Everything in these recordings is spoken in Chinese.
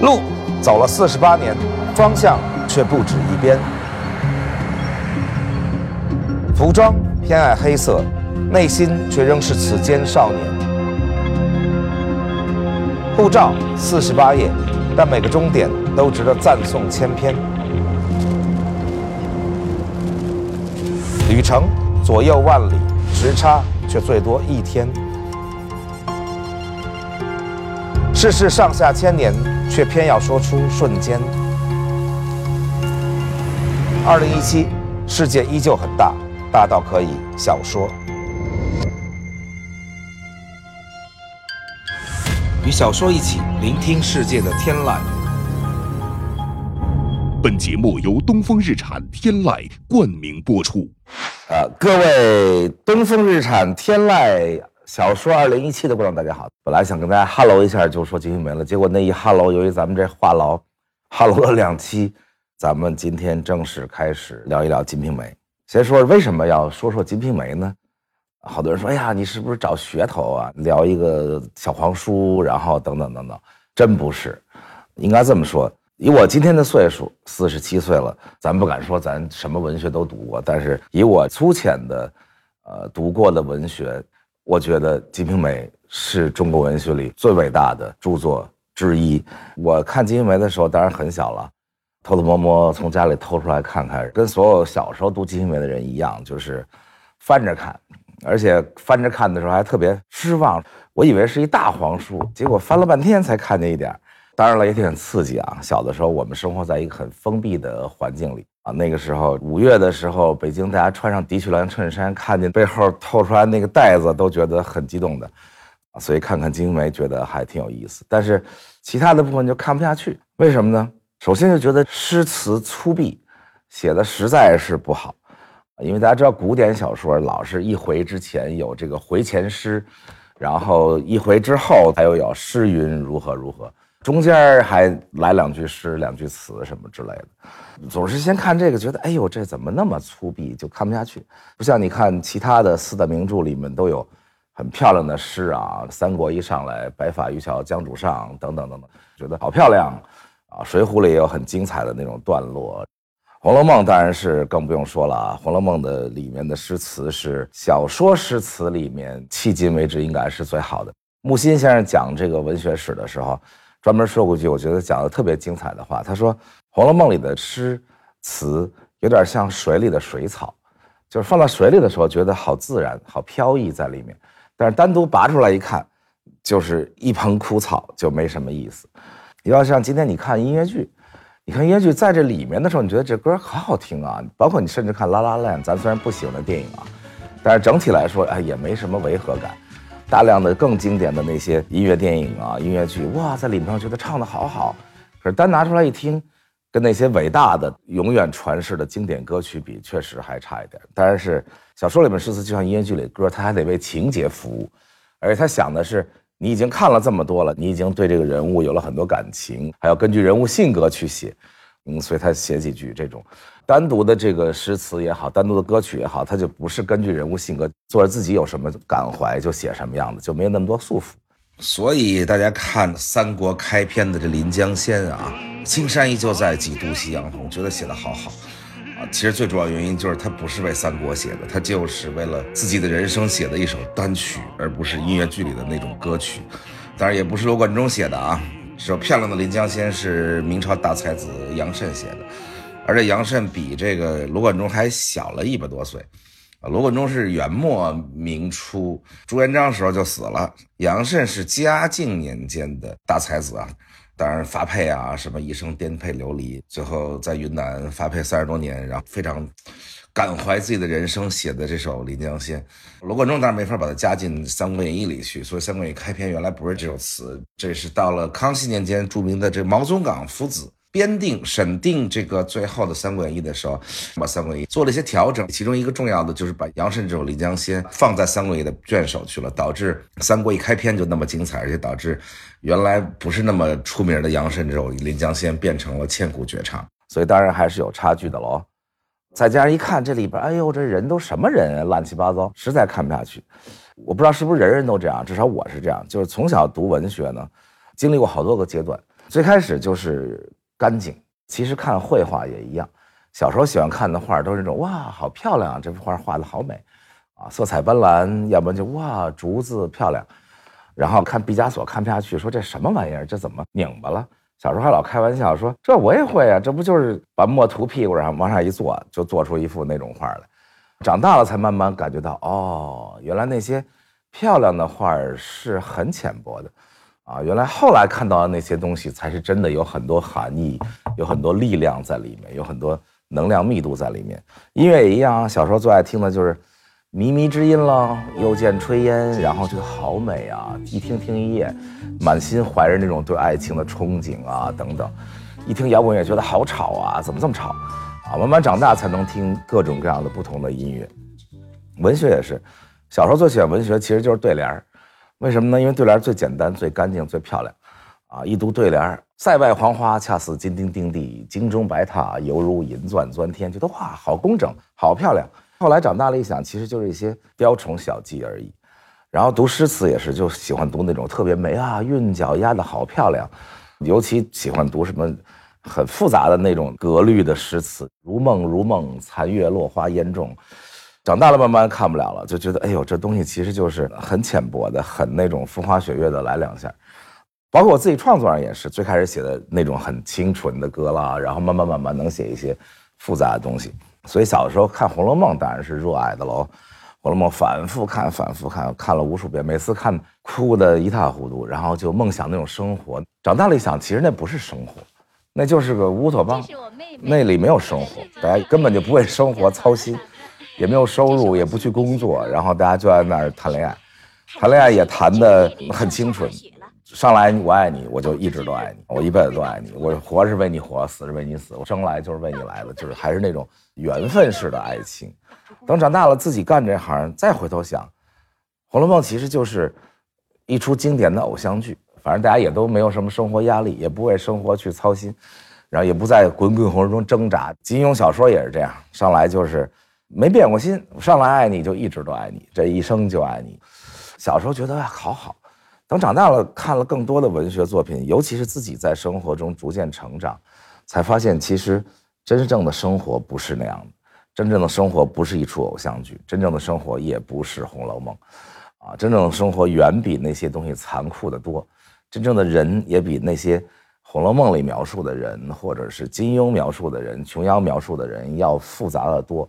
路走了四十八年，方向却不止一边。服装偏爱黑色，内心却仍是此间少年。护照四十八页，但每个终点都值得赞颂千篇。旅程左右万里，时差却最多一天。世事上下千年，却偏要说出瞬间。二零一七，世界依旧很大，大到可以小说。与小说一起聆听世界的天籁。本节目由东风日产天籁冠名播出。呃，各位东风日产天籁小说二零一七的观众，大家好。本来想跟大家 hello 一下，就说《金瓶梅》了，结果那一 hello，由于咱们这话痨，hello 了两期，咱们今天正式开始聊一聊《金瓶梅》。先说为什么要说说《金瓶梅》呢？好多人说，哎呀，你是不是找噱头啊？聊一个小黄书，然后等等等等，真不是，应该这么说。以我今天的岁数，四十七岁了，咱不敢说咱什么文学都读过，但是以我粗浅的，呃，读过的文学，我觉得《金瓶梅》是中国文学里最伟大的著作之一。我看《金瓶梅》的时候，当然很小了，偷偷摸摸从家里偷出来看看，跟所有小时候读《金瓶梅》的人一样，就是翻着看，而且翻着看的时候还特别失望，我以为是一大黄书，结果翻了半天才看见一点。当然了，也挺刺激啊！小的时候，我们生活在一个很封闭的环境里啊。那个时候，五月的时候，北京大家穿上的确蓝衬衫，看见背后透出来那个袋子，都觉得很激动的啊。所以看看《金梅》，觉得还挺有意思。但是其他的部分就看不下去，为什么呢？首先就觉得诗词粗鄙，写的实在是不好。因为大家知道，古典小说老是一回之前有这个回前诗，然后一回之后它又有诗云如何如何。中间还来两句诗、两句词什么之类的，总是先看这个，觉得哎呦，这怎么那么粗鄙，就看不下去。不像你看其他的四大名著里面都有很漂亮的诗啊，《三国》一上来，“白发渔樵江渚上”等等等等，觉得好漂亮啊。《水浒》里也有很精彩的那种段落，《红楼梦》当然是更不用说了啊，《红楼梦》的里面的诗词是小说诗词里面迄今为止应该是最好的。木心先生讲这个文学史的时候。专门说过一句，我觉得讲的特别精彩的话。他说，《红楼梦》里的诗词有点像水里的水草，就是放到水里的时候觉得好自然、好飘逸在里面，但是单独拔出来一看，就是一盆枯草，就没什么意思。你要像今天你看音乐剧，你看音乐剧在这里面的时候，你觉得这歌好好听啊。包括你甚至看《拉拉链》，咱虽然不喜欢那电影啊，但是整体来说，哎，也没什么违和感。大量的更经典的那些音乐电影啊、音乐剧，哇，在里面觉得唱的好好，可是单拿出来一听，跟那些伟大的、永远传世的经典歌曲比，确实还差一点。当然是小说里面诗词就像音乐剧里歌，它还得为情节服务，而且他想的是，你已经看了这么多了，你已经对这个人物有了很多感情，还要根据人物性格去写，嗯，所以他写几句这种。单独的这个诗词也好，单独的歌曲也好，他就不是根据人物性格，作者自己有什么感怀就写什么样的，就没有那么多束缚。所以大家看三国开篇的这临江仙啊，青山依旧在，几度夕阳红，觉得写的好好啊。其实最主要原因就是他不是为三国写的，他就是为了自己的人生写的一首单曲，而不是音乐剧里的那种歌曲。当然也不是罗贯中写的啊，这首漂亮的临江仙是明朝大才子杨慎写的。而且杨慎比这个罗贯中还小了一百多岁，啊，罗贯中是元末明初朱元璋时候就死了，杨慎是嘉靖年间的大才子啊，当然发配啊，什么一生颠沛流离，最后在云南发配三十多年，然后非常感怀自己的人生写的这首《临江仙》，罗贯中当然没法把它加进《三国演义》里去，所以《三国演义》开篇原来不是这首词，这是到了康熙年间著名的这毛宗岗夫子。编定审定这个最后的《三国演义》的时候，把《三国演义》做了一些调整，其中一个重要的就是把杨慎这首《临江仙》放在《三国演义》的卷首去了，导致《三国》一开篇就那么精彩，而且导致原来不是那么出名的杨慎这首《临江仙》变成了千古绝唱。所以当然还是有差距的喽。再加上一看这里边，哎呦，这人都什么人啊，乱七八糟，实在看不下去。我不知道是不是人人都这样，至少我是这样，就是从小读文学呢，经历过好多个阶段。最开始就是干净，其实看绘画也一样。小时候喜欢看的画都是那种哇，好漂亮啊，这幅画画的好美，啊，色彩斑斓，要不然就哇，竹子漂亮。然后看毕加索看不下去，说这什么玩意儿，这怎么拧巴了？小时候还老开玩笑说这我也会啊，这不就是把墨涂屁股上往上一坐，就做出一幅那种画来。长大了才慢慢感觉到，哦，原来那些漂亮的画是很浅薄的，啊，原来后来看到的那些东西才是真的有很多含义，有很多力量在里面，有很多能量密度在里面。音乐也一样，小时候最爱听的就是靡靡之音了，又见炊烟，然后这个好美啊，一听听一夜，满心怀着那种对爱情的憧憬啊等等。一听摇滚乐觉得好吵啊，怎么这么吵？啊，慢慢长大才能听各种各样的不同的音乐，文学也是。小时候最喜欢文学，其实就是对联儿。为什么呢？因为对联最简单、最干净、最漂亮。啊，一读对联儿，“塞外黄花恰似金钉钉地，京中白塔犹如银钻钻天”，觉得哇，好工整，好漂亮。后来长大了一想，其实就是一些雕虫小技而已。然后读诗词也是，就喜欢读那种特别美啊，韵脚押的好漂亮，尤其喜欢读什么。很复杂的那种格律的诗词，如梦如梦，残月落花烟重。长大了慢慢看不了了，就觉得哎呦，这东西其实就是很浅薄的，很那种风花雪月的来两下。包括我自己创作上也是，最开始写的那种很清纯的歌啦，然后慢慢慢慢能写一些复杂的东西。所以小的时候看《红楼梦》当然是热爱的喽，《红楼梦》反复看，反复看，看了无数遍，每次看哭得一塌糊涂，然后就梦想那种生活。长大了一想，其实那不是生活。那就是个乌托邦，那里没有生活，大家根本就不为生活操心，也没有收入，也不去工作，然后大家就在那儿谈恋爱，谈恋爱也谈得很清纯，上来我爱你，我就一直都爱你，我一辈子都爱你，我活是为你活，死是为你死，我生来就是为你来的，就是还是那种缘分式的爱情。等长大了自己干这行，再回头想，《红楼梦》其实就是一出经典的偶像剧。反正大家也都没有什么生活压力，也不为生活去操心，然后也不在滚滚红尘中挣扎。金庸小说也是这样，上来就是没变过心，上来爱你就一直都爱你，这一生就爱你。小时候觉得好好，等长大了看了更多的文学作品，尤其是自己在生活中逐渐成长，才发现其实真正的生活不是那样的，真正的生活不是一出偶像剧，真正的生活也不是《红楼梦》，啊，真正的生活远比那些东西残酷的多。真正的人也比那些《红楼梦》里描述的人，或者是金庸描述的人、琼瑶描述的人要复杂的多，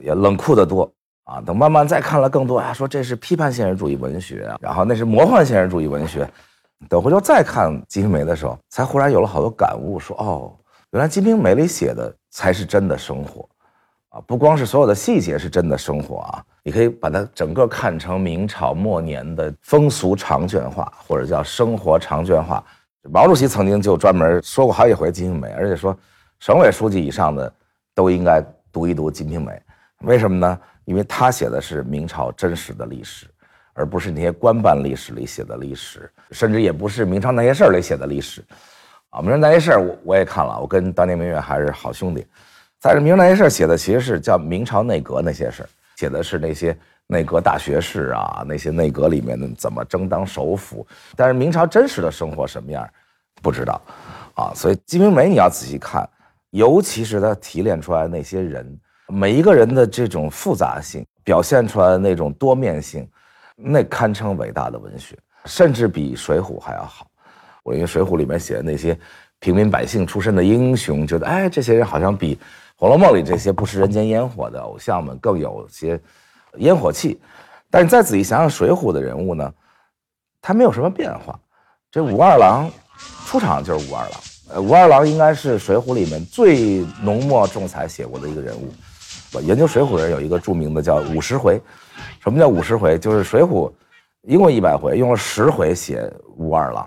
也冷酷的多啊！等慢慢再看了更多啊，说这是批判现实主义文学啊，然后那是魔幻现实主义文学。等回头再看《金瓶梅》的时候，才忽然有了好多感悟，说哦，原来《金瓶梅》里写的才是真的生活。啊，不光是所有的细节是真的生活啊，你可以把它整个看成明朝末年的风俗长卷画，或者叫生活长卷画。毛主席曾经就专门说过好几回《金瓶梅》，而且说省委书记以上的都应该读一读《金瓶梅》。为什么呢？因为他写的是明朝真实的历史，而不是那些官办历史里写的历史，甚至也不是明朝那些事儿里写的历史。啊，明朝那些事儿我我也看了，我跟当年明月还是好兄弟。但是明朝那些事儿写的其实是叫明朝内阁那些事儿，写的是那些内阁大学士啊，那些内阁里面的怎么争当首辅。但是明朝真实的生活什么样，不知道，啊，所以《金瓶梅》你要仔细看，尤其是他提炼出来那些人，每一个人的这种复杂性，表现出来的那种多面性，那堪称伟大的文学，甚至比《水浒》还要好。我因为《水浒》里面写的那些平民百姓出身的英雄，觉得哎，这些人好像比。《红楼梦》里这些不食人间烟火的偶像们更有些烟火气，但是再仔细想想，《水浒》的人物呢，他没有什么变化。这武二郎出场就是武二郎，呃，武二郎应该是《水浒》里面最浓墨重彩写过的一个人物。我研究《水浒》的人有一个著名的叫五十回，什么叫五十回？就是《水浒》一共一百回，用了十回写武二郎。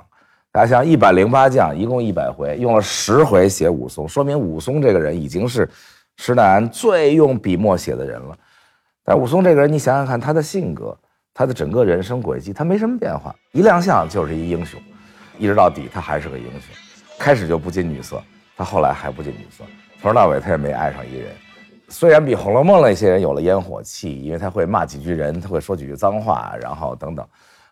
大家想，一百零八将，一共一百回，用了十回写武松，说明武松这个人已经是施耐庵最用笔墨写的人了。但武松这个人，你想想看，他的性格，他的整个人生轨迹，他没什么变化，一亮相就是一英雄，一直到底他还是个英雄。开始就不近女色，他后来还不近女色，从头到尾他也没爱上一人，虽然比《红楼梦》那些人有了烟火气，因为他会骂几句人，他会说几句脏话，然后等等，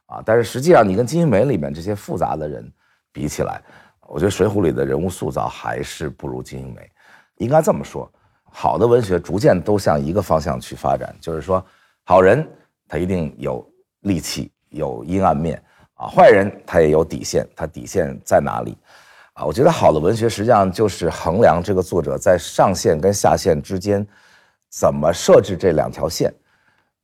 啊，但是实际上你跟《金瓶梅》里面这些复杂的人比起来，我觉得《水浒》里的人物塑造还是不如《金瓶梅》。应该这么说，好的文学逐渐都向一个方向去发展，就是说，好人他一定有戾气，有阴暗面啊，坏人他也有底线，他底线在哪里？啊，我觉得好的文学实际上就是衡量这个作者在上线跟下线之间怎么设置这两条线，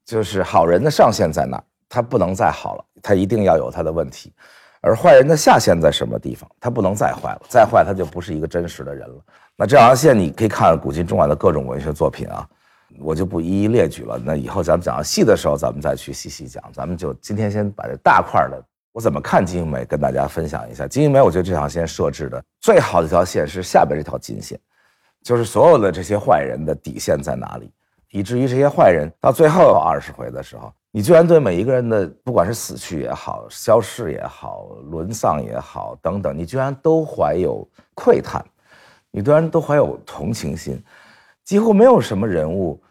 就是好人的上限在哪，他不能再好了，他一定要有他的问题，而坏人的下限在什么地方，他不能再坏了，再坏他就不是一个真实的人了。那这两条线你可以看古今中外的各种文学作品啊，我就不一一列举了。那以后咱们讲细的时候，咱们再去细细讲。咱们就今天先把这大块的。我怎么看《金瓶梅》？跟大家分享一下，《金瓶梅》我觉得这条线设置的最好的一条线是下边这条金线，就是所有的这些坏人的底线在哪里，以至于这些坏人到最后二十回的时候，你居然对每一个人的不管是死去也好、消逝也好、沦丧也好等等，你居然都怀有喟叹，你居然都怀有同情心，几乎没有什么人物，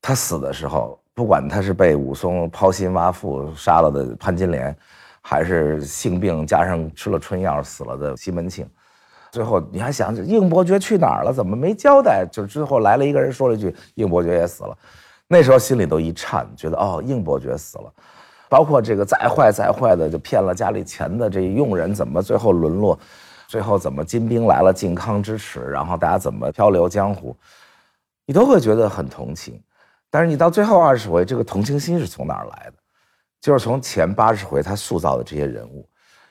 他死的时候，不管他是被武松抛心挖腹杀了的潘金莲。还是性病加上吃了春药死了的西门庆，最后你还想应伯爵去哪儿了？怎么没交代？就之后来了一个人说了一句应伯爵也死了，那时候心里都一颤，觉得哦应伯爵死了，包括这个再坏再坏的就骗了家里钱的这佣人怎么最后沦落，最后怎么金兵来了靖康之耻，然后大家怎么漂流江湖，你都会觉得很同情，但是你到最后二十回，这个同情心是从哪儿来的？就是从前八十回他塑造的这些人物，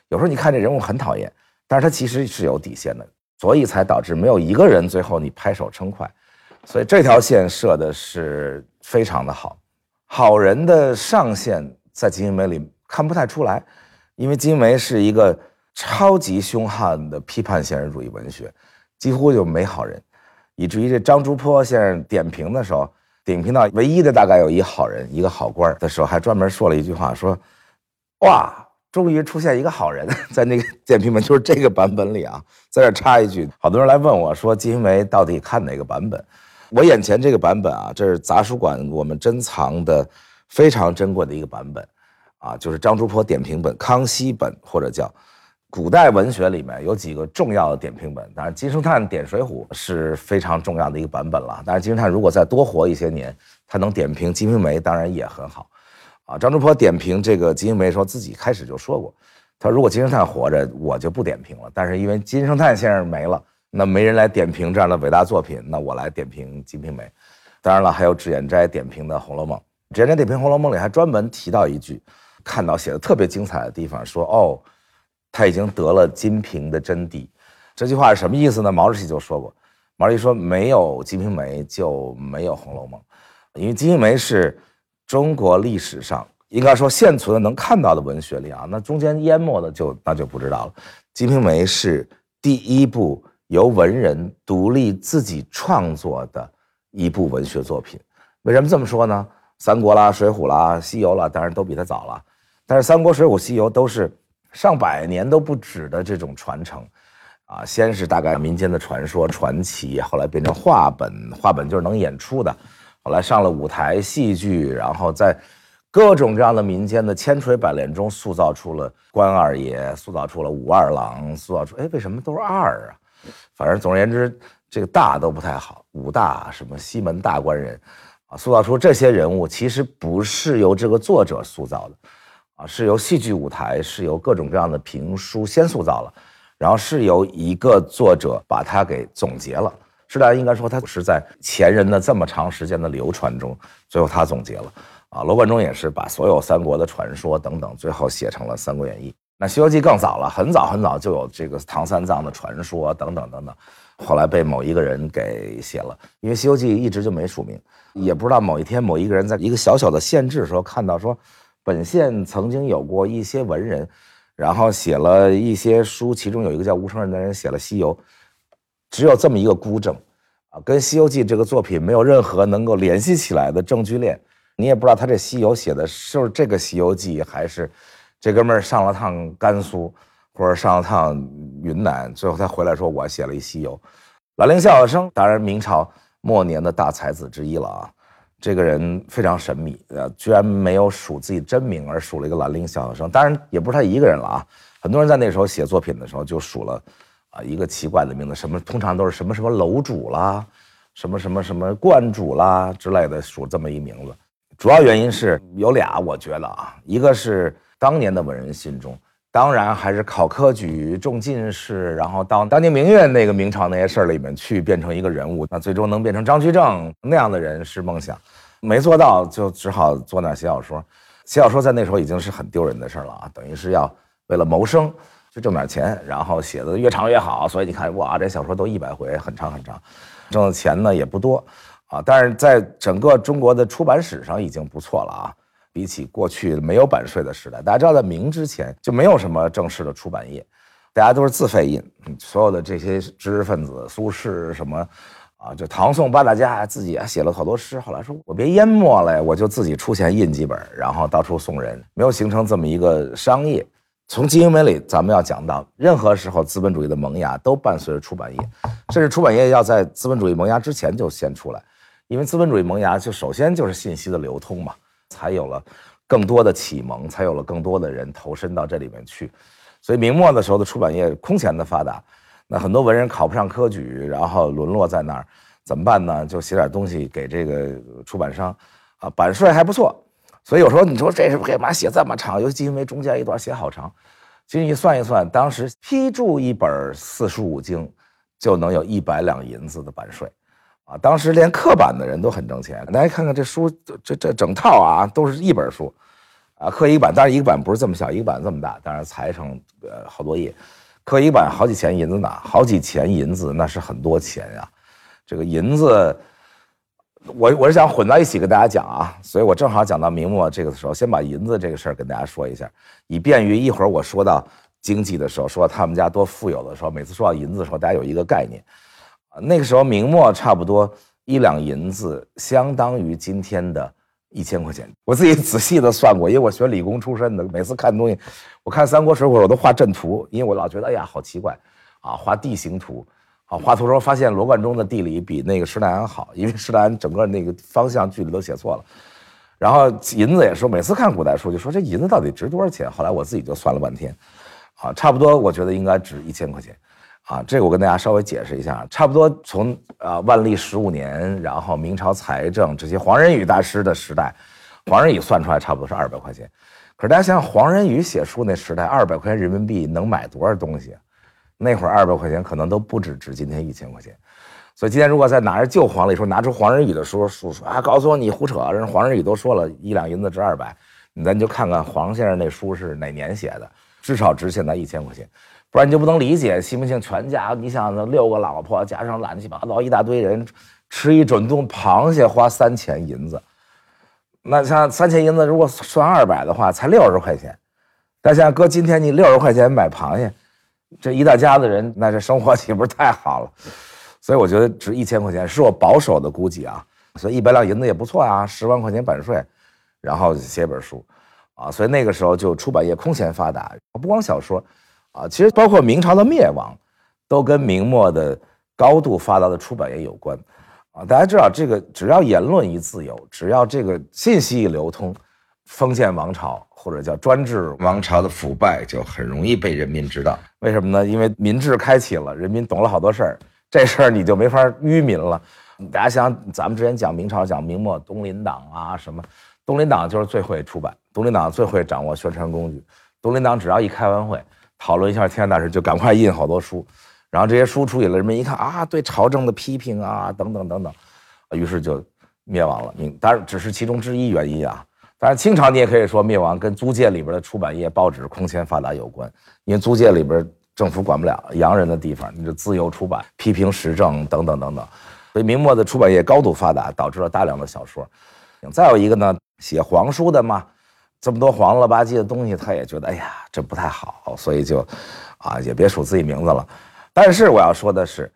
有时候你看这人物很讨厌，但是他其实是有底线的，所以才导致没有一个人最后你拍手称快，所以这条线设的是非常的好。好人的上限在《金瓶梅》里看不太出来，因为《金瓶梅》是一个超级凶悍的批判现实主义文学，几乎就没好人，以至于这张竹坡先生点评的时候。顶评到唯一的大概有一好人，一个好官的时候，还专门说了一句话，说：“哇，终于出现一个好人。”在那个 点评本就是这个版本里啊，在这插一句，好多人来问我说，《金瓶梅》到底看哪个版本？我眼前这个版本啊，这是杂书馆我们珍藏的非常珍贵的一个版本，啊，就是张竹坡点评本、康熙本或者叫。古代文学里面有几个重要的点评本，当然金圣叹点《水浒》是非常重要的一个版本了。但是金圣叹如果再多活一些年，他能点评《金瓶梅》，当然也很好。啊，张竹坡点评这个《金瓶梅》说自己开始就说过，他说如果金圣叹活着，我就不点评了。但是因为金圣叹先生没了，那没人来点评这样的伟大作品，那我来点评《金瓶梅》。当然了，还有脂砚斋点评的《红楼梦》，脂砚斋点评《红楼梦》里还专门提到一句，看到写的特别精彩的地方，说哦。他已经得了金瓶的真谛，这句话是什么意思呢？毛主席就说过，毛主席说没有金瓶梅就没有红楼梦，因为金瓶梅是中国历史上应该说现存的能看到的文学里啊，那中间淹没的就那就不知道了。金瓶梅是第一部由文人独立自己创作的一部文学作品。为什么这么说呢？三国啦、水浒啦、西游啦，当然都比他早了，但是三国、水浒、西游都是。上百年都不止的这种传承，啊，先是大概民间的传说传奇，后来变成话本，话本就是能演出的，后来上了舞台戏剧，然后在各种各样的民间的千锤百炼中塑造出了关二爷，塑造出了武二郎，塑造出哎，为什么都是二啊？反正总而言之，这个大都不太好，武大什么西门大官人，啊，塑造出这些人物其实不是由这个作者塑造的。是由戏剧舞台，是由各种各样的评书先塑造了，然后是由一个作者把它给总结了。是大家应该说，他是在前人的这么长时间的流传中，最后他总结了。啊，罗贯中也是把所有三国的传说等等，最后写成了《三国演义》。那《西游记》更早了，很早很早就有这个唐三藏的传说等等等等，后来被某一个人给写了。因为《西游记》一直就没署名，也不知道某一天某一个人在一个小小的县志时候看到说。本县曾经有过一些文人，然后写了一些书，其中有一个叫吴承恩的人写了《西游》，只有这么一个孤证，啊，跟《西游记》这个作品没有任何能够联系起来的证据链，你也不知道他这《西游》写的是不是这个《西游记》，还是这哥们儿上了趟甘肃，或者上了趟云南，最后他回来说我写了一《西游》。兰陵笑笑生，当然明朝末年的大才子之一了啊。这个人非常神秘，呃，居然没有署自己真名，而署了一个兰陵笑笑生。当然，也不是他一个人了啊。很多人在那时候写作品的时候就署了啊一个奇怪的名字，什么通常都是什么什么楼主啦，什么什么什么观主啦之类的，署这么一名字。主要原因是有俩，我觉得啊，一个是当年的文人心中，当然还是考科举、中进士，然后到当年明月那个明朝那些事儿里面去变成一个人物，那最终能变成张居正那样的人是梦想，没做到就只好坐那写小说。写小说在那时候已经是很丢人的事儿了啊，等于是要。为了谋生，去挣点钱，然后写的越长越好。所以你看，哇，这小说都一百回，很长很长，挣的钱呢也不多啊。但是在整个中国的出版史上已经不错了啊。比起过去没有版税的时代，大家知道，在明之前就没有什么正式的出版业，大家都是自费印。所有的这些知识分子，苏轼什么啊，就唐宋八大家自己啊写了好多诗。后来说我别淹没了，我就自己出钱印几本，然后到处送人，没有形成这么一个商业。从金英梅里，咱们要讲到，任何时候资本主义的萌芽都伴随着出版业，甚至出版业要在资本主义萌芽之前就先出来，因为资本主义萌芽就首先就是信息的流通嘛，才有了更多的启蒙，才有了更多的人投身到这里面去。所以明末的时候的出版业空前的发达，那很多文人考不上科举，然后沦落在那儿，怎么办呢？就写点东西给这个出版商，啊，版税还不错。所以有时候你说这是干嘛写这么长？尤其因为中间一段写好长，其实你算一算，当时批注一本四书五经，就能有一百两银子的版税，啊，当时连刻版的人都很挣钱。大家看看这书，这这整套啊，都是一本书，啊，刻一版，当然一个版不是这么小，一个版这么大，当然裁成呃好多页，刻一版好几钱银子呢，好几钱银子那是很多钱呀，这个银子。我我是想混到一起跟大家讲啊，所以我正好讲到明末这个时候，先把银子这个事儿跟大家说一下，以便于一会儿我说到经济的时候，说他们家多富有的时候，每次说到银子的时候，大家有一个概念。那个时候明末差不多一两银子相当于今天的一千块钱。我自己仔细的算过，因为我学理工出身的，每次看东西，我看《三国》《水浒》我都画阵图，因为我老觉得哎呀好奇怪啊，画地形图。啊，画图时候发现罗贯中的地理比那个施耐庵好，因为施耐庵整个那个方向距离都写错了。然后银子也说，每次看古代书就说这银子到底值多少钱？后来我自己就算了半天，啊，差不多我觉得应该值一千块钱。啊，这个我跟大家稍微解释一下，差不多从啊万历十五年，然后明朝财政这些黄仁宇大师的时代，黄仁宇算出来差不多是二百块钱。可是大家想想，黄仁宇写书那时代，二百块钱人民币能买多少东西？那会儿二百块钱可能都不止值今天一千块钱，所以今天如果再拿着旧黄历说拿出黄仁宇的书书说啊，告诉我你胡扯，人黄仁宇都说了一两银子值二百，咱就看看黄先生那书是哪年写的，至少值现在一千块钱，不然你就不能理解西门庆全家，你想那六个老婆加上乱七八糟一大堆人，吃一整顿螃蟹花三钱银子，那像三千银子如果算二百的话才六十块钱，但像搁今天你六十块钱买螃蟹。这一大家子人，那这生活岂不是太好了？所以我觉得值一千块钱是我保守的估计啊。所以一百两银子也不错啊，十万块钱版税，然后写本书，啊，所以那个时候就出版业空前发达。不光小说，啊，其实包括明朝的灭亡，都跟明末的高度发达的出版业有关，啊，大家知道这个，只要言论一自由，只要这个信息一流通，封建王朝。或者叫专制王朝的腐败，就很容易被人民知道。为什么呢？因为民智开启了，人民懂了好多事儿，这事儿你就没法愚民了。大家想，咱们之前讲明朝，讲明末东林党啊什么，东林党就是最会出版，东林党最会掌握宣传工具。东林党只要一开完会，讨论一下天下大事，就赶快印好多书，然后这些书出去了，人们一看啊，对朝政的批评啊，等等等等，于是就灭亡了。明当然只是其中之一原因啊。当然，清朝你也可以说灭亡跟租界里边的出版业、报纸空前发达有关，因为租界里边政府管不了洋人的地方，你就自由出版、批评时政等等等等，所以明末的出版业高度发达，导致了大量的小说。再有一个呢，写皇书的嘛，这么多黄了吧唧的东西，他也觉得哎呀这不太好，所以就啊也别署自己名字了。但是我要说的是，《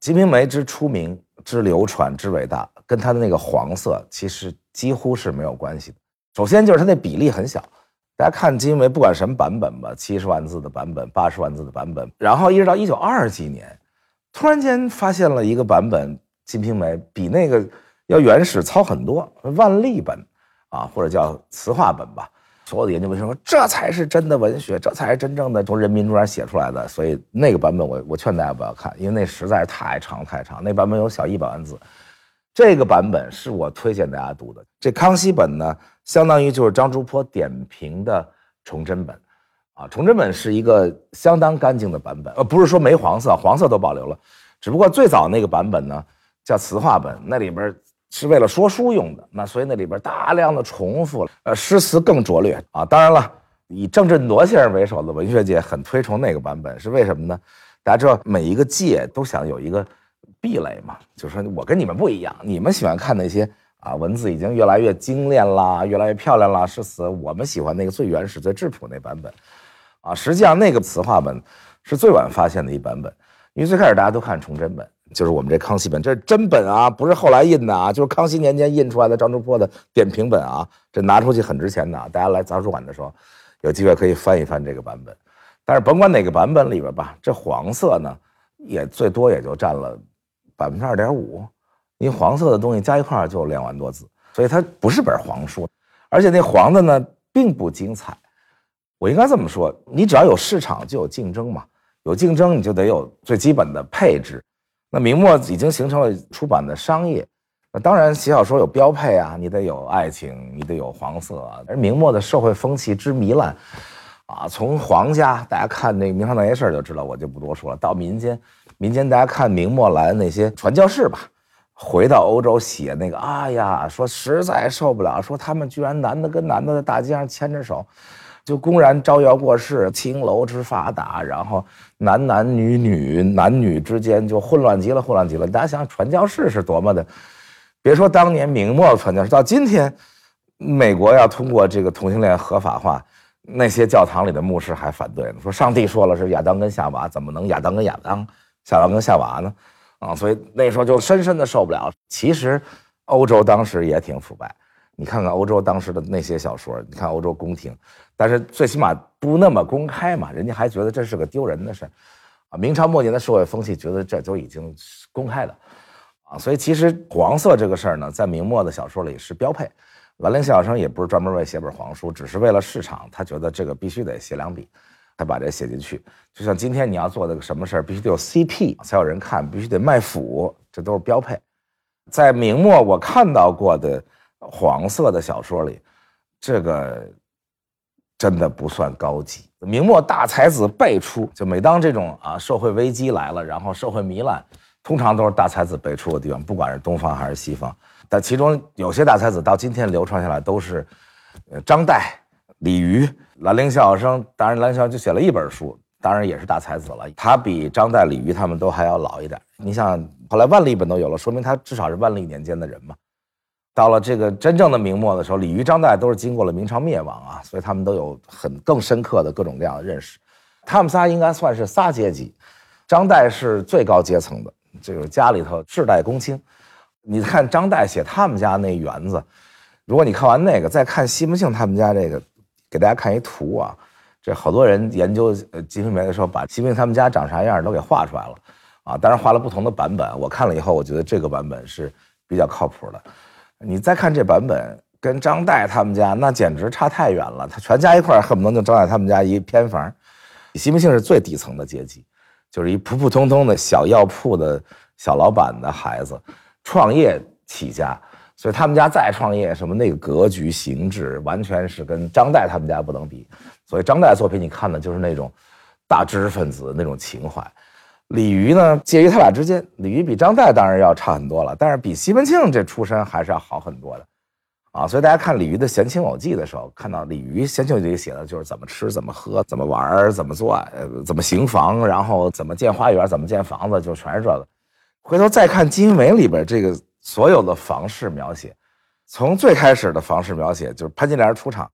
金瓶梅》之出名、之流传、之伟大，跟它的那个黄色其实几乎是没有关系的。首先就是它那比例很小，大家看《金瓶梅》，不管什么版本吧，七十万字的版本、八十万字的版本，然后一直到一九二几年，突然间发现了一个版本，《金瓶梅》比那个要原始糙很多，万历本啊，或者叫词话本吧。所有的研究文学说，这才是真的文学，这才是真正的从人民中间写出来的。所以那个版本，我我劝大家不要看，因为那实在是太长太长。那版本有小一百万字，这个版本是我推荐大家读的。这康熙本呢，相当于就是张竹坡点评的崇祯本，啊，崇祯本是一个相当干净的版本，呃，不是说没黄色，黄色都保留了。只不过最早那个版本呢，叫词话本，那里边是为了说书用的，那所以那里边大量的重复了，呃，诗词更拙劣啊。当然了，以郑振铎先生为首的文学界很推崇那个版本，是为什么呢？大家知道，每一个界都想有一个壁垒嘛，就是说我跟你们不一样，你们喜欢看那些啊文字已经越来越精炼啦，越来越漂亮啦，诗词，我们喜欢那个最原始、最质朴那版本，啊，实际上那个词话本是最晚发现的一版本。因为最开始大家都看崇祯本，就是我们这康熙本，这是真本啊，不是后来印的啊，就是康熙年间印出来的张竹坡的点评本啊，这拿出去很值钱的。大家来杂书馆的时候，有机会可以翻一翻这个版本。但是甭管哪个版本里边吧，这黄色呢，也最多也就占了百分之二点五，因为黄色的东西加一块就两万多字，所以它不是本黄书，而且那黄的呢并不精彩。我应该这么说，你只要有市场就有竞争嘛。有竞争，你就得有最基本的配置。那明末已经形成了出版的商业，那当然写小说有标配啊，你得有爱情，你得有黄色啊。而明末的社会风气之糜烂，啊，从皇家大家看那个明朝那些事儿就知道，我就不多说了。到民间，民间大家看明末来的那些传教士吧，回到欧洲写那个，哎呀，说实在受不了，说他们居然男的跟男的在大街上牵着手。就公然招摇过市，青楼之发达，然后男男女女男女之间就混乱极了，混乱极了。大家想想，传教士是多么的，别说当年明末传教士，到今天，美国要通过这个同性恋合法化，那些教堂里的牧师还反对呢，说上帝说了是亚当跟夏娃，怎么能亚当跟亚当，夏娃跟夏娃呢？啊，所以那时候就深深的受不了。其实，欧洲当时也挺腐败。你看看欧洲当时的那些小说，你看欧洲宫廷，但是最起码不那么公开嘛，人家还觉得这是个丢人的事啊。明朝末年的社会风气觉得这就已经公开的，啊，所以其实黄色这个事儿呢，在明末的小说里是标配。兰陵笑笑生也不是专门为写本黄书，只是为了市场，他觉得这个必须得写两笔，他把这写进去。就像今天你要做的个什么事儿，必须得有 CP 才有人看，必须得卖腐，这都是标配。在明末我看到过的。黄色的小说里，这个真的不算高级。明末大才子辈出，就每当这种啊社会危机来了，然后社会糜烂，通常都是大才子辈出的地方，不管是东方还是西方。但其中有些大才子到今天流传下来都是，呃，张岱、李渔、兰陵笑笑生。当然，兰陵笑笑就写了一本书，当然也是大才子了。他比张岱、李渔他们都还要老一点。你想，后来万历本都有了，说明他至少是万历年间的人嘛。到了这个真正的明末的时候，李渔、张岱都是经过了明朝灭亡啊，所以他们都有很更深刻的各种各样的认识。他们仨应该算是仨阶级，张岱是最高阶层的，这个家里头世代公卿。你看张岱写他们家那园子，如果你看完那个，再看西门庆他们家这个，给大家看一图啊，这好多人研究呃《金瓶梅》的时候，把西门庆他们家长啥样都给画出来了啊，当然画了不同的版本。我看了以后，我觉得这个版本是比较靠谱的。你再看这版本，跟张岱他们家那简直差太远了。他全家一块儿恨不得就张岱他们家一偏房。西门庆是最底层的阶级，就是一普普通通的小药铺的小老板的孩子，创业起家，所以他们家再创业，什么那个格局形制，完全是跟张岱他们家不能比。所以张岱作品你看的就是那种大知识分子那种情怀。李渔呢，介于他俩之间。李渔比张岱当然要差很多了，但是比西门庆这出身还是要好很多的，啊！所以大家看李渔的《闲情偶记》的时候，看到李渔《闲情偶记》里写的就是怎么吃、怎么喝、怎么玩、怎么做、呃，怎么行房，然后怎么建花园、怎么建房子，就全是这个。回头再看《金瓶梅》里边这个所有的房事描写，从最开始的房事描写，就是潘金莲出场，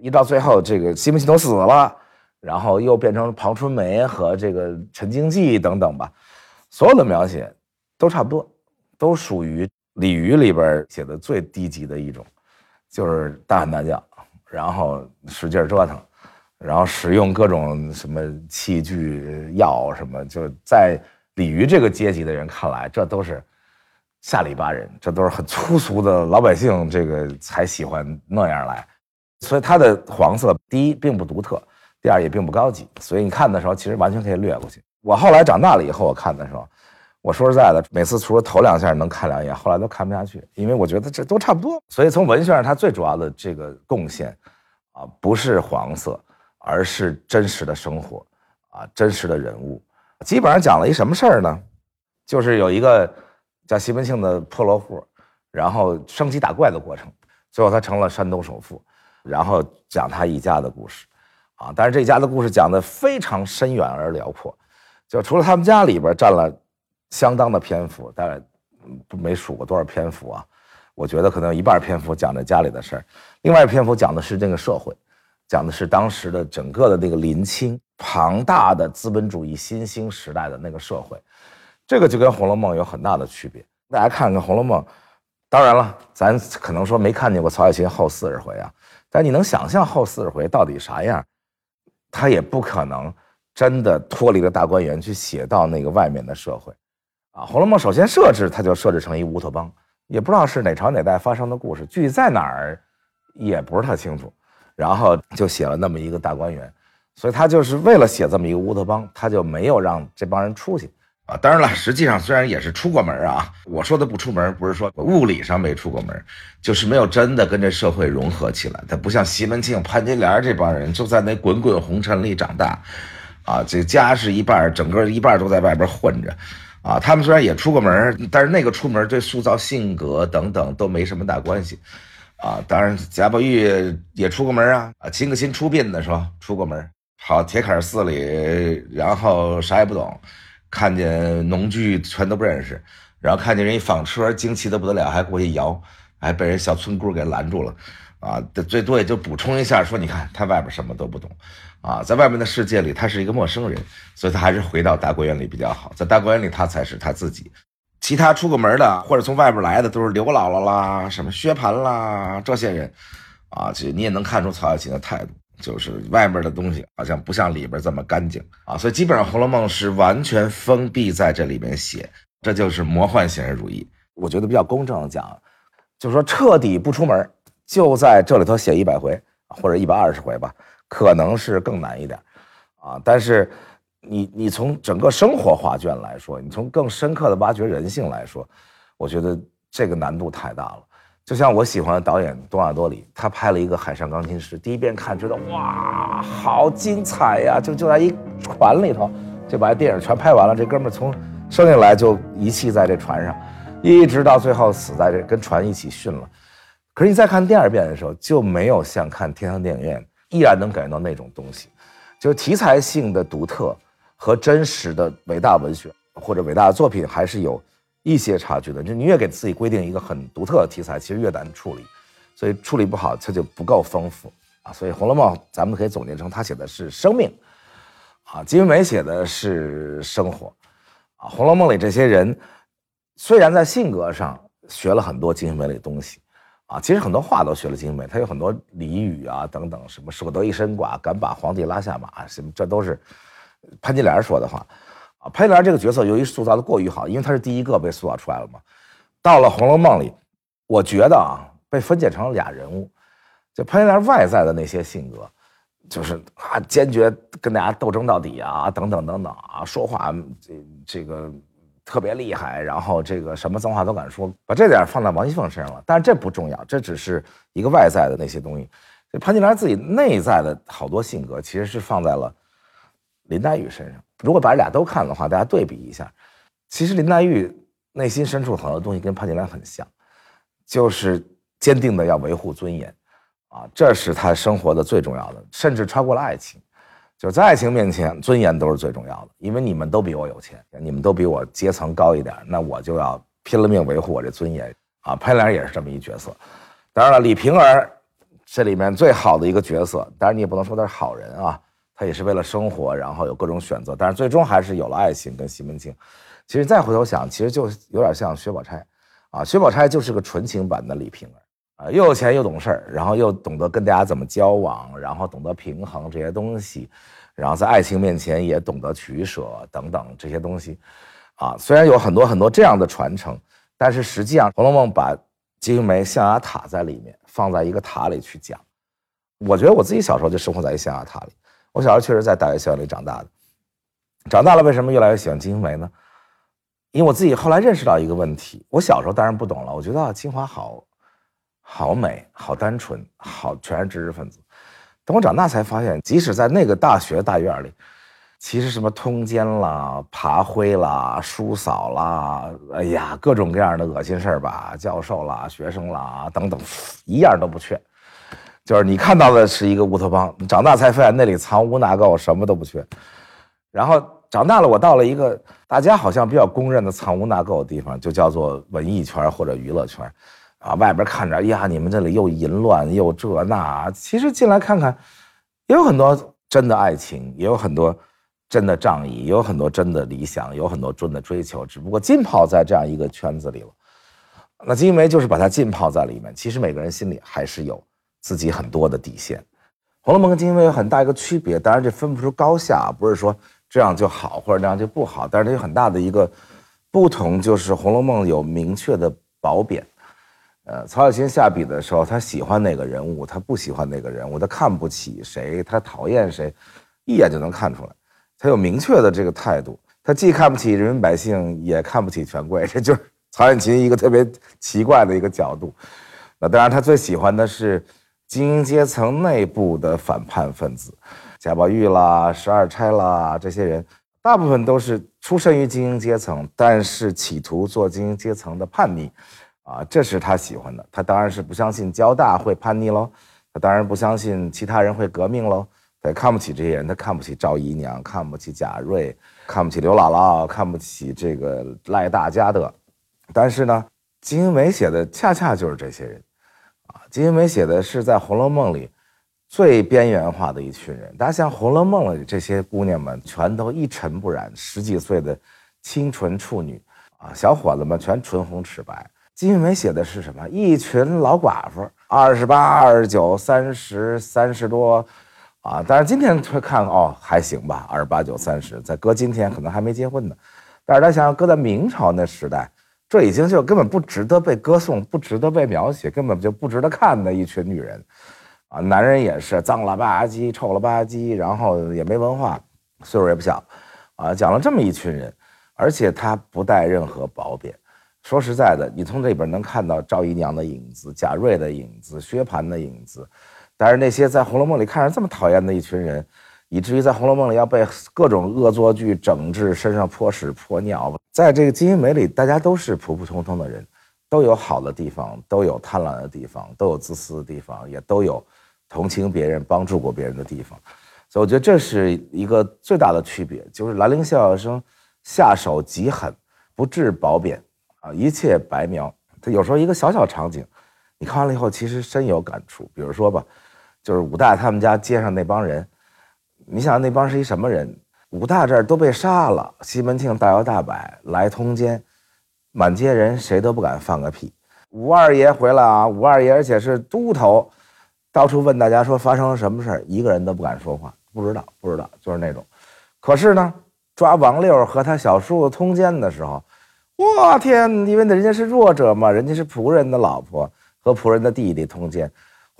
一到最后这个西门庆都死了。然后又变成庞春梅和这个陈经济等等吧，所有的描写都差不多，都属于鲤鱼里边写的最低级的一种，就是大喊大叫，然后使劲折腾，然后使用各种什么器具药什么，就在鲤鱼这个阶级的人看来，这都是下里巴人，这都是很粗俗的老百姓，这个才喜欢那样来。所以它的黄色，第一并不独特，第二也并不高级，所以你看的时候其实完全可以略过去。我后来长大了以后，我看的时候，我说实在的，每次除了头两下能看两眼，后来都看不下去，因为我觉得这都差不多。所以从文学上，它最主要的这个贡献，啊，不是黄色，而是真实的生活，啊，真实的人物。基本上讲了一什么事儿呢？就是有一个叫西门庆的破落户，然后升级打怪的过程，最后他成了山东首富，然后讲他一家的故事，啊，但是这家的故事讲的非常深远而辽阔。就除了他们家里边占了相当的篇幅，大概没数过多少篇幅啊。我觉得可能有一半篇幅讲的家里的事儿，另外篇幅讲的是这个社会，讲的是当时的整个的那个林清庞大的资本主义新兴时代的那个社会。这个就跟《红楼梦》有很大的区别。大家看看《红楼梦》，当然了，咱可能说没看见过曹雪芹后四十回啊，但你能想象后四十回到底啥样？他也不可能。真的脱离了大观园去写到那个外面的社会，啊，《红楼梦》首先设置他就设置成一乌托邦，也不知道是哪朝哪代发生的故事，具体在哪儿也不是太清楚，然后就写了那么一个大观园，所以他就是为了写这么一个乌托邦，他就没有让这帮人出去。啊，当然了，实际上虽然也是出过门啊，我说的不出门，不是说物理上没出过门，就是没有真的跟这社会融合起来。他不像西门庆、潘金莲这帮人，就在那滚滚红尘里长大。啊，这家是一半，整个一半都在外边混着，啊，他们虽然也出过门，但是那个出门对塑造性格等等都没什么大关系，啊，当然贾宝玉也出过门啊，啊，秦可卿出殡的时候出过门，跑铁槛寺里，然后啥也不懂，看见农具全都不认识，然后看见人一纺车惊奇的不得了，还过去摇，还被人小村姑给拦住了。啊，最多也就补充一下，说你看他外边什么都不懂，啊，在外面的世界里他是一个陌生人，所以他还是回到大观园里比较好，在大观园里他才是他自己，其他出过门的或者从外边来的都是刘姥姥啦、什么薛蟠啦这些人，啊，其实你也能看出曹雪芹的态度，就是外面的东西好像不像里边这么干净啊，所以基本上《红楼梦》是完全封闭在这里面写，这就是魔幻现实主义。我觉得比较公正的讲，就是说彻底不出门。就在这里头写一百回或者一百二十回吧，可能是更难一点，啊！但是你你从整个生活画卷来说，你从更深刻的挖掘人性来说，我觉得这个难度太大了。就像我喜欢的导演东亚多里，他拍了一个《海上钢琴师》，第一遍看觉得哇，好精彩呀！就就在一船里头，就把电影全拍完了。这哥们儿从生下来就遗弃在这船上，一直到最后死在这跟船一起殉了。可是你再看第二遍的时候，就没有像看天堂电影院依然能感觉到那种东西，就是题材性的独特和真实的伟大文学或者伟大的作品还是有一些差距的。就你越给自己规定一个很独特的题材，其实越难处理，所以处理不好，它就不够丰富啊。所以《红楼梦》咱们可以总结成，他写的是生命，啊，金瓶梅写的是生活，啊，《红楼梦》里这些人虽然在性格上学了很多金瓶梅里的东西。啊，其实很多话都学了金瓶梅，他有很多俚语啊等等，什么舍得一身剐，敢把皇帝拉下马，什么这都是潘金莲说的话。啊，潘金莲这个角色由于塑造的过于好，因为她是第一个被塑造出来了嘛。到了《红楼梦》里，我觉得啊，被分解成了俩人物，就潘金莲外在的那些性格，就是啊坚决跟大家斗争到底啊，等等等等啊，说话这这个。特别厉害，然后这个什么脏话都敢说，把这点放在王熙凤身上了。但是这不重要，这只是一个外在的那些东西。这潘金莲自己内在的好多性格，其实是放在了林黛玉身上。如果把俩都看的话，大家对比一下，其实林黛玉内心深处很多东西跟潘金莲很像，就是坚定的要维护尊严，啊，这是她生活的最重要的，甚至超过了爱情。就是在爱情面前，尊严都是最重要的。因为你们都比我有钱，你们都比我阶层高一点，那我就要拼了命维护我这尊严啊！潘金莲也是这么一角色。当然了，李瓶儿这里面最好的一个角色，当然你也不能说他是好人啊，他也是为了生活，然后有各种选择，但是最终还是有了爱情跟西门庆。其实再回头想，其实就有点像薛宝钗啊，薛宝钗就是个纯情版的李瓶儿啊，又有钱又懂事儿，然后又懂得跟大家怎么交往，然后懂得平衡这些东西。然后在爱情面前也懂得取舍等等这些东西，啊，虽然有很多很多这样的传承，但是实际上，《红楼梦》把金瓶梅象牙塔在里面放在一个塔里去讲。我觉得我自己小时候就生活在一象牙塔里，我小时候确实在大学校园里长大的。长大了，为什么越来越喜欢金瓶梅呢？因为我自己后来认识到一个问题，我小时候当然不懂了，我觉得清华好，好美，好单纯，好全是知识分子。等我长大才发现，即使在那个大学大院里，其实什么通奸啦、爬灰啦、叔嫂啦，哎呀，各种各样的恶心事儿吧，教授啦、学生啦等等，一样都不缺。就是你看到的是一个乌托邦，长大才发现那里藏污纳垢，什么都不缺。然后长大了，我到了一个大家好像比较公认的藏污纳垢的地方，就叫做文艺圈或者娱乐圈，啊，外边看着，呀，你们这里又淫乱又这那，其实进来看看，也有很多真的爱情，也有很多真的仗义，也有很多真的理想，有很多真的追求，只不过浸泡在这样一个圈子里了。那金梅就是把它浸泡在里面，其实每个人心里还是有自己很多的底线。《红楼梦》跟金梅有很大一个区别，当然这分不出高下，不是说。这样就好，或者那样就不好，但是它有很大的一个不同，就是《红楼梦》有明确的褒贬。呃，曹雪芹下笔的时候，他喜欢哪个人物，他不喜欢哪个人物，他看不起谁，他讨厌谁，一眼就能看出来。他有明确的这个态度，他既看不起人民百姓，也看不起权贵，这 就是曹雪芹一个特别奇怪的一个角度。那当然，他最喜欢的是精英阶层内部的反叛分子。贾宝玉啦，十二钗啦，这些人大部分都是出身于精英阶层，但是企图做精英阶层的叛逆，啊，这是他喜欢的。他当然是不相信交大会叛逆喽，他当然不相信其他人会革命喽。他也看不起这些人，他看不起赵姨娘，看不起贾瑞，看不起刘姥姥，看不起这个赖大家的。但是呢，金瓶梅写的恰恰就是这些人，啊，金瓶梅写的是在《红楼梦》里。最边缘化的一群人，大家像《红楼梦》里这些姑娘们，全都一尘不染，十几岁的清纯处女啊，小伙子们全唇红齿白。金瓶梅写的是什么？一群老寡妇，二十八、二十九、三十、三十多，啊，但是今天会看哦，还行吧，二十八九、三十，在搁今天可能还没结婚呢。但是他想想，搁在明朝那时代，这已经就根本不值得被歌颂，不值得被描写，根本就不值得看的一群女人。啊，男人也是脏了吧唧、臭了吧唧，然后也没文化，岁数也不小，啊，讲了这么一群人，而且他不带任何褒贬。说实在的，你从这里边能看到赵姨娘的影子、贾瑞的影子、薛蟠的影子，但是那些在《红楼梦》里看着这么讨厌的一群人，以至于在《红楼梦》里要被各种恶作剧整治，身上泼屎泼尿，在这个《金瓶梅》里，大家都是普普通通的人，都有好的地方，都有贪婪的地方，都有自私的地方，也都有。同情别人、帮助过别人的地方，所以我觉得这是一个最大的区别，就是兰陵笑笑生下手极狠，不置褒贬啊，一切白描。他有时候一个小小场景，你看完了以后其实深有感触。比如说吧，就是武大他们家街上那帮人，你想那帮是一什么人？武大这儿都被杀了，西门庆大摇大摆来通奸，满街人谁都不敢放个屁。武二爷回来啊，武二爷而且是都头。到处问大家说发生了什么事儿，一个人都不敢说话，不知道，不知道，就是那种。可是呢，抓王六和他小叔子通奸的时候，我天，因为那人家是弱者嘛，人家是仆人的老婆和仆人的弟弟通奸，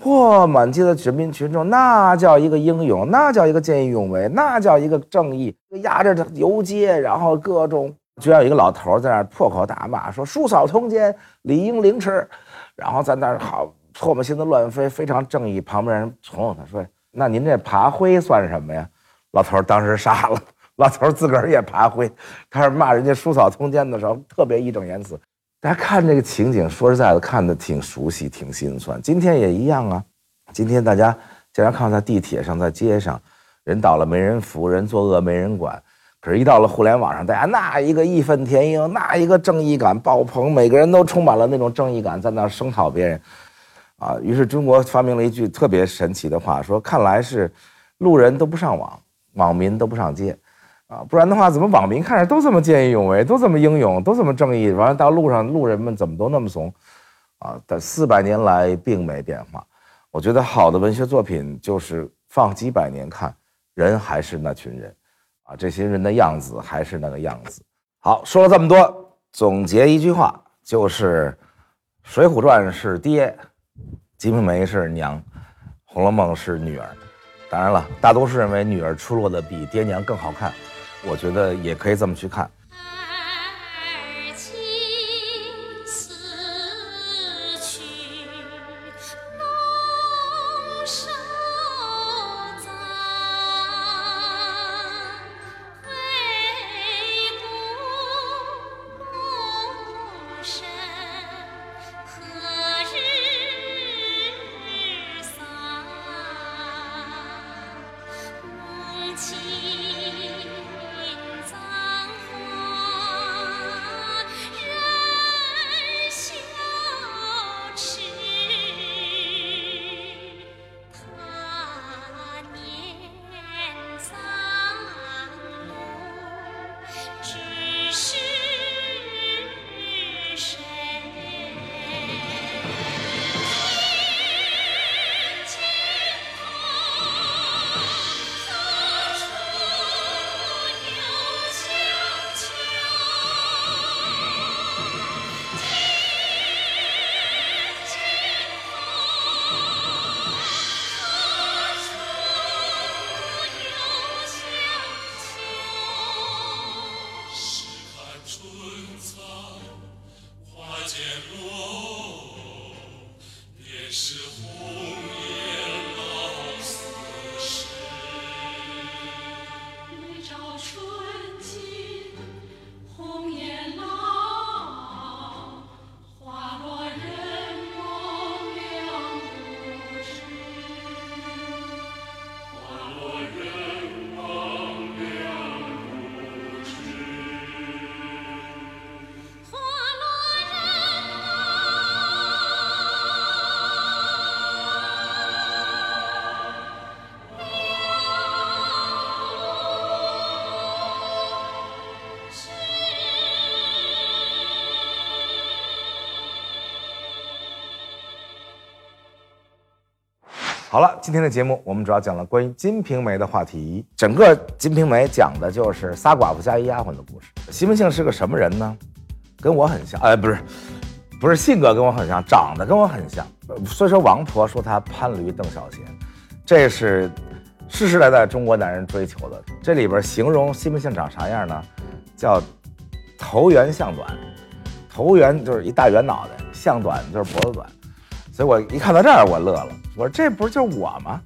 嚯，满街的人民群众那叫一个英勇，那叫一个见义勇为，那叫一个正义，压着游街，然后各种，居然有一个老头在那儿破口大骂，说叔嫂通奸，理应凌迟，然后在那儿好。唾沫星子乱飞，非常正义。旁边人哄哄他说：“那您这爬灰算什么呀？”老头当时傻了。老头自个儿也爬灰，他是骂人家叔嫂通奸的时候特别义正言辞。大家看这个情景，说实在的，看的挺熟悉，挺心酸。今天也一样啊。今天大家经常看到在地铁上、在街上，人倒了没人扶，人作恶没人管。可是，一到了互联网上，大家那一个义愤填膺，那一个正义感爆棚，每个人都充满了那种正义感，在那声讨别人。啊，于是中国发明了一句特别神奇的话，说看来是路人都不上网，网民都不上街，啊，不然的话，怎么网民看着都这么见义勇为，都这么英勇，都这么正义，完了到路上路人们怎么都那么怂，啊，但四百年来并没变化。我觉得好的文学作品就是放几百年看，人还是那群人，啊，这些人的样子还是那个样子。好，说了这么多，总结一句话。就是《水浒传》是爹，《金瓶梅》是娘，《红楼梦》是女儿。当然了，大多数认为女儿出落的比爹娘更好看，我觉得也可以这么去看。好了，今天的节目我们主要讲了关于《金瓶梅》的话题。整个《金瓶梅》讲的就是仨寡妇加一丫鬟的故事。西门庆是个什么人呢？跟我很像，哎，不是，不是性格跟我很像，长得跟我很像。呃虽说王婆说他潘驴邓小闲，这是世世代代中国男人追求的。这里边形容西门庆长啥样呢？叫头圆项短，头圆就是一大圆脑袋，项短就是脖子短。所以我一看到这儿，我乐了。我说这不是就我吗？